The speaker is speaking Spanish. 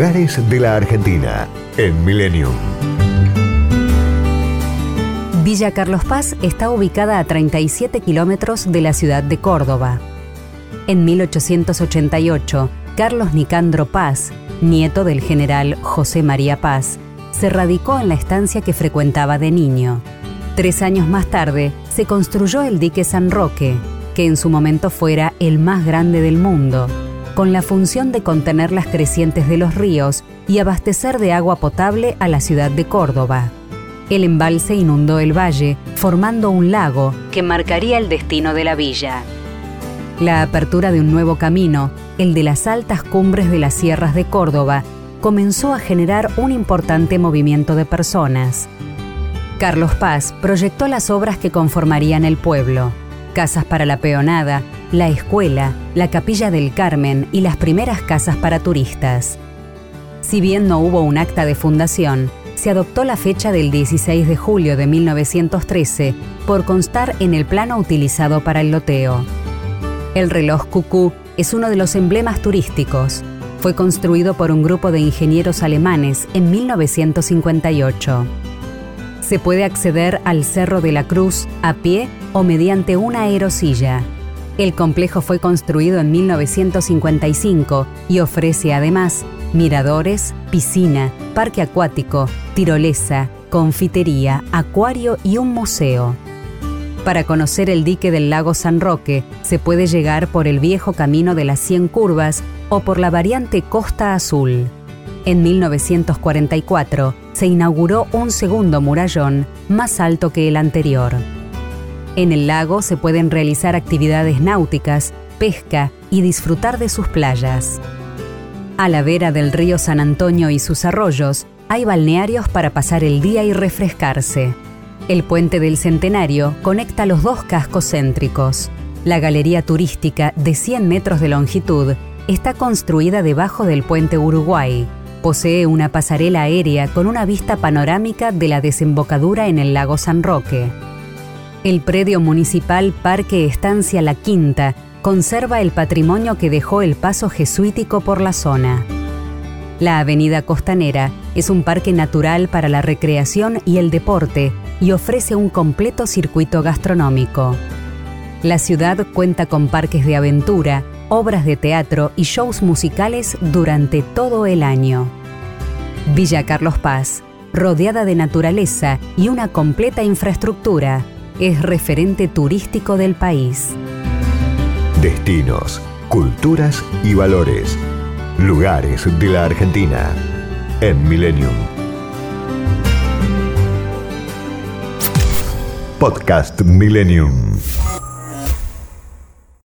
Lugares de la Argentina en Millennium. Villa Carlos Paz está ubicada a 37 kilómetros de la ciudad de Córdoba. En 1888, Carlos Nicandro Paz, nieto del general José María Paz, se radicó en la estancia que frecuentaba de niño. Tres años más tarde, se construyó el dique San Roque, que en su momento fuera el más grande del mundo, con la función de contener las crecientes de los ríos y abastecer de agua potable a la ciudad de Córdoba. El embalse inundó el valle, formando un lago que marcaría el destino de la villa. La apertura de un nuevo camino, el de las altas cumbres de las sierras de Córdoba, comenzó a generar un importante movimiento de personas. Carlos Paz proyectó las obras que conformarían el pueblo casas para la peonada, la escuela, la capilla del Carmen y las primeras casas para turistas. Si bien no hubo un acta de fundación, se adoptó la fecha del 16 de julio de 1913 por constar en el plano utilizado para el loteo. El reloj cucú es uno de los emblemas turísticos. Fue construido por un grupo de ingenieros alemanes en 1958 se puede acceder al Cerro de la Cruz a pie o mediante una aerosilla. El complejo fue construido en 1955 y ofrece además miradores, piscina, parque acuático, tirolesa, confitería, acuario y un museo. Para conocer el dique del lago San Roque se puede llegar por el viejo camino de las 100 curvas o por la variante Costa Azul. En 1944 se inauguró un segundo murallón más alto que el anterior. En el lago se pueden realizar actividades náuticas, pesca y disfrutar de sus playas. A la vera del río San Antonio y sus arroyos hay balnearios para pasar el día y refrescarse. El puente del Centenario conecta los dos cascos céntricos. La galería turística de 100 metros de longitud está construida debajo del puente Uruguay Posee una pasarela aérea con una vista panorámica de la desembocadura en el lago San Roque. El predio municipal Parque Estancia La Quinta conserva el patrimonio que dejó el paso jesuítico por la zona. La Avenida Costanera es un parque natural para la recreación y el deporte y ofrece un completo circuito gastronómico. La ciudad cuenta con parques de aventura, obras de teatro y shows musicales durante todo el año. Villa Carlos Paz, rodeada de naturaleza y una completa infraestructura, es referente turístico del país. Destinos, culturas y valores. Lugares de la Argentina. En Millennium. Podcast Millennium.